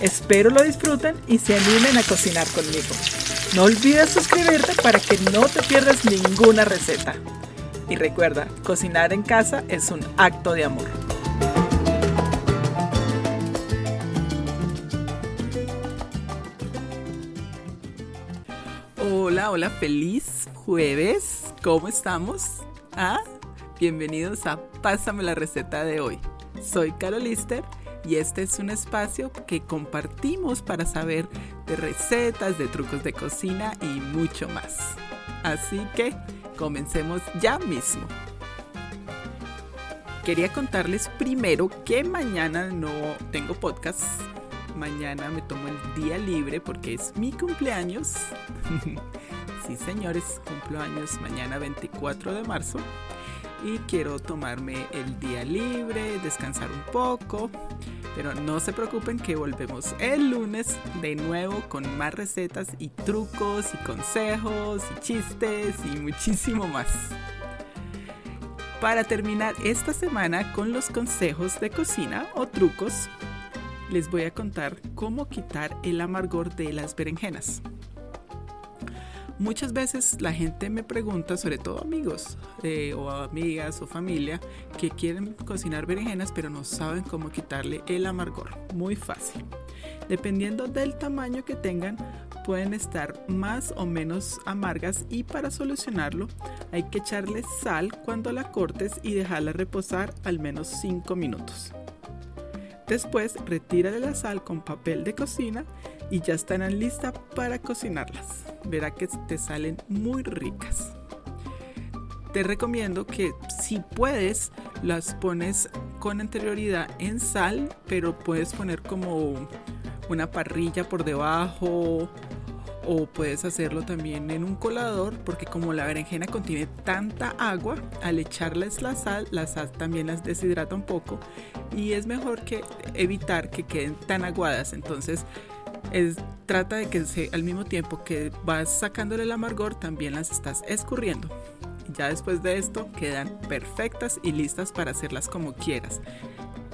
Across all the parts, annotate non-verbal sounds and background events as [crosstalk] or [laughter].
Espero lo disfruten y se animen a cocinar conmigo. No olvides suscribirte para que no te pierdas ninguna receta. Y recuerda, cocinar en casa es un acto de amor. Hola, hola, feliz jueves. ¿Cómo estamos? ¿Ah? Bienvenidos a Pásame la receta de hoy. Soy Carol Lister y este es un espacio que compartimos para saber de recetas, de trucos de cocina y mucho más. Así que comencemos ya mismo. Quería contarles primero que mañana no tengo podcast. Mañana me tomo el día libre porque es mi cumpleaños. [laughs] sí, señores, cumplo años mañana 24 de marzo y quiero tomarme el día libre, descansar un poco. Pero no se preocupen que volvemos el lunes de nuevo con más recetas y trucos y consejos y chistes y muchísimo más. Para terminar esta semana con los consejos de cocina o trucos, les voy a contar cómo quitar el amargor de las berenjenas. Muchas veces la gente me pregunta, sobre todo amigos eh, o amigas o familia, que quieren cocinar berenjenas pero no saben cómo quitarle el amargor. Muy fácil. Dependiendo del tamaño que tengan, pueden estar más o menos amargas y para solucionarlo hay que echarle sal cuando la cortes y dejarla reposar al menos 5 minutos. Después retírale la sal con papel de cocina y ya estarán listas para cocinarlas. Verá que te salen muy ricas. Te recomiendo que si puedes las pones con anterioridad en sal, pero puedes poner como una parrilla por debajo o puedes hacerlo también en un colador porque como la berenjena contiene tanta agua, al echarles la sal, la sal también las deshidrata un poco y es mejor que evitar que queden tan aguadas. Entonces es, trata de que se, al mismo tiempo que vas sacándole el amargor, también las estás escurriendo. Ya después de esto quedan perfectas y listas para hacerlas como quieras.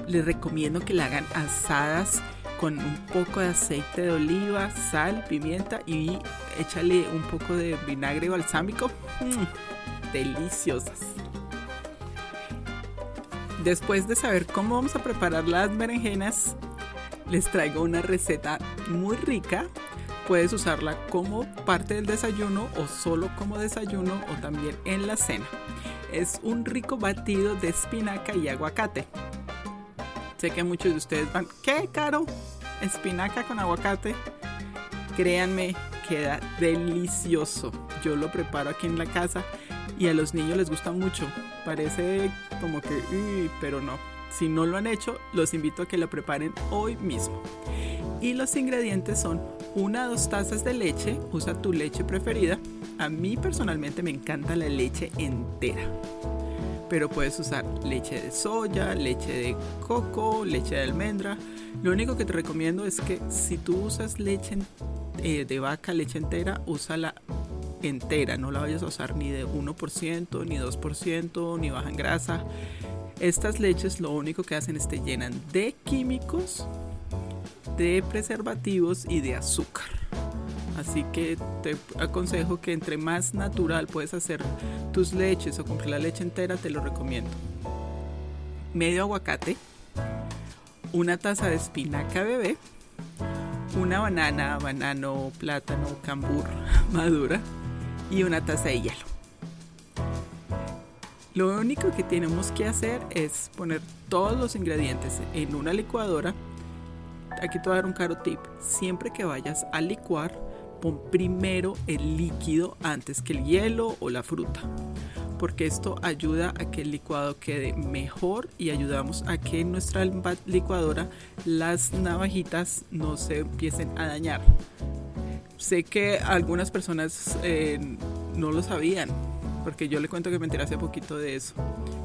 Les recomiendo que la hagan asadas con un poco de aceite de oliva, sal, pimienta y échale un poco de vinagre balsámico. Mm, deliciosas. Después de saber cómo vamos a preparar las berenjenas, les traigo una receta muy rica. Puedes usarla como parte del desayuno o solo como desayuno o también en la cena. Es un rico batido de espinaca y aguacate. Sé que muchos de ustedes van, ¿qué caro? Espinaca con aguacate. Créanme, queda delicioso. Yo lo preparo aquí en la casa y a los niños les gusta mucho. Parece como que, pero no, si no lo han hecho, los invito a que lo preparen hoy mismo. Y los ingredientes son una o dos tazas de leche, usa tu leche preferida. A mí personalmente me encanta la leche entera. Pero puedes usar leche de soya, leche de coco, leche de almendra. Lo único que te recomiendo es que si tú usas leche eh, de vaca, leche entera, úsala entera. No la vayas a usar ni de 1%, ni 2%, ni baja en grasa. Estas leches lo único que hacen es te llenan de químicos, de preservativos y de azúcar. Así que te aconsejo que entre más natural puedes hacer tus leches o comprar la leche entera, te lo recomiendo. Medio aguacate, una taza de espinaca bebé, una banana, banano, plátano, cambur [laughs] madura y una taza de hielo. Lo único que tenemos que hacer es poner todos los ingredientes en una licuadora. Aquí te voy a dar un caro tip. Siempre que vayas a licuar, pon primero el líquido antes que el hielo o la fruta. porque esto ayuda a que el licuado quede mejor y ayudamos a que en nuestra licuadora las navajitas no se empiecen a dañar. Sé que algunas personas eh, no lo sabían, porque yo le cuento que me enteré hace poquito de eso.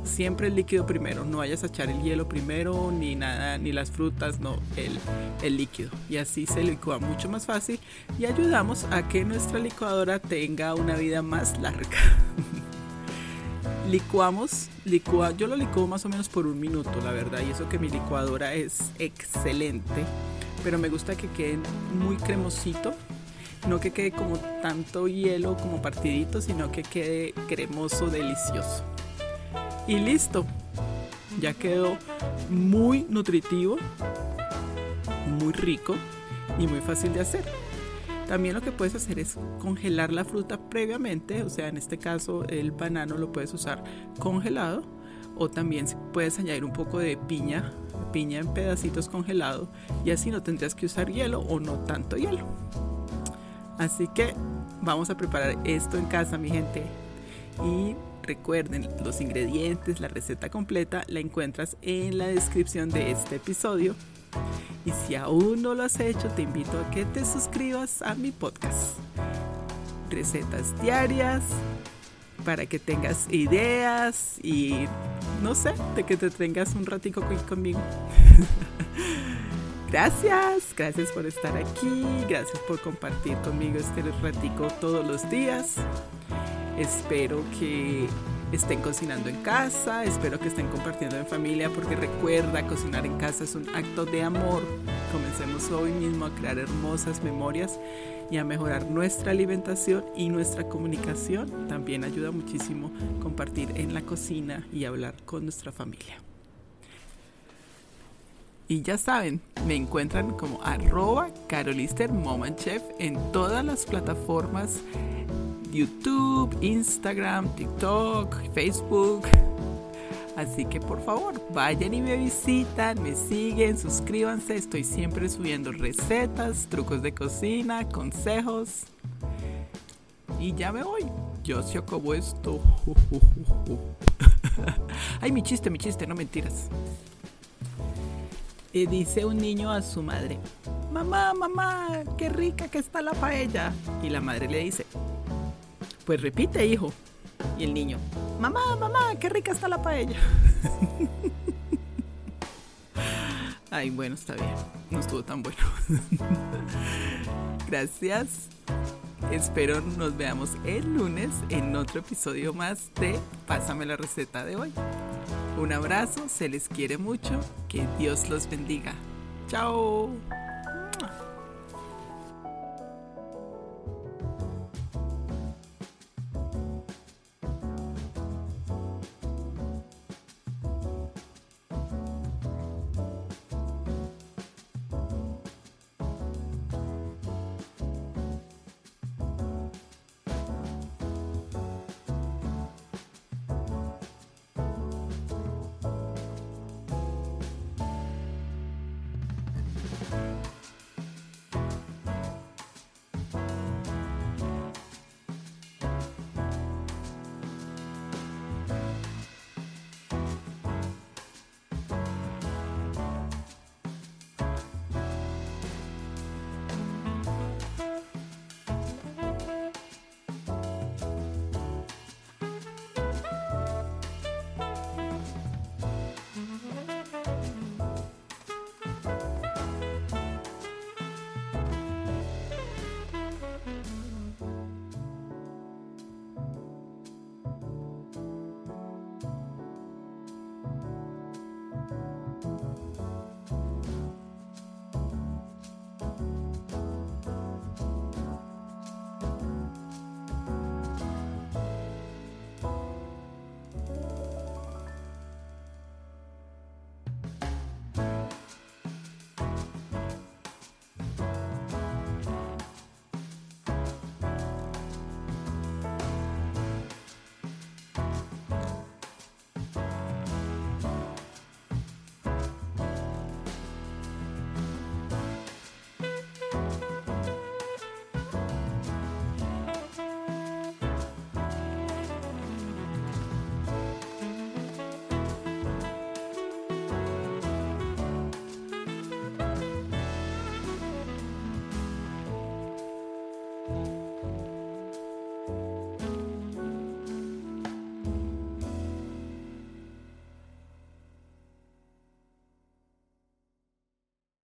Siempre el líquido primero, no vayas a echar el hielo primero, ni nada, ni las frutas, no, el, el líquido. Y así se licúa mucho más fácil y ayudamos a que nuestra licuadora tenga una vida más larga. [laughs] licuamos, licua, yo lo licuo más o menos por un minuto, la verdad, y eso que mi licuadora es excelente, pero me gusta que quede muy cremosito no que quede como tanto hielo como partidito, sino que quede cremoso, delicioso. Y listo, ya quedó muy nutritivo, muy rico y muy fácil de hacer. También lo que puedes hacer es congelar la fruta previamente, o sea, en este caso el banano lo puedes usar congelado o también puedes añadir un poco de piña, piña en pedacitos congelado y así no tendrías que usar hielo o no tanto hielo. Así que vamos a preparar esto en casa, mi gente. Y recuerden, los ingredientes, la receta completa la encuentras en la descripción de este episodio. Y si aún no lo has hecho, te invito a que te suscribas a mi podcast. Recetas diarias para que tengas ideas y no sé, de que te tengas un ratico conmigo. [laughs] Gracias, gracias por estar aquí, gracias por compartir conmigo este ratico todos los días. Espero que estén cocinando en casa, espero que estén compartiendo en familia, porque recuerda, cocinar en casa es un acto de amor. Comencemos hoy mismo a crear hermosas memorias y a mejorar nuestra alimentación y nuestra comunicación. También ayuda muchísimo compartir en la cocina y hablar con nuestra familia. Y ya saben, me encuentran como arroba Carolister Chef en todas las plataformas YouTube, Instagram, TikTok, Facebook. Así que por favor, vayan y me visitan, me siguen, suscríbanse. Estoy siempre subiendo recetas, trucos de cocina, consejos. Y ya me voy. Yo se acabó esto. [laughs] Ay, mi chiste, mi chiste, no mentiras dice un niño a su madre, mamá, mamá, qué rica que está la paella. Y la madre le dice, pues repite, hijo. Y el niño, mamá, mamá, qué rica está la paella. [laughs] Ay, bueno, está bien. No estuvo tan bueno. [laughs] Gracias. Espero nos veamos el lunes en otro episodio más de Pásame la receta de hoy. Un abrazo, se les quiere mucho, que Dios los bendiga. Chao.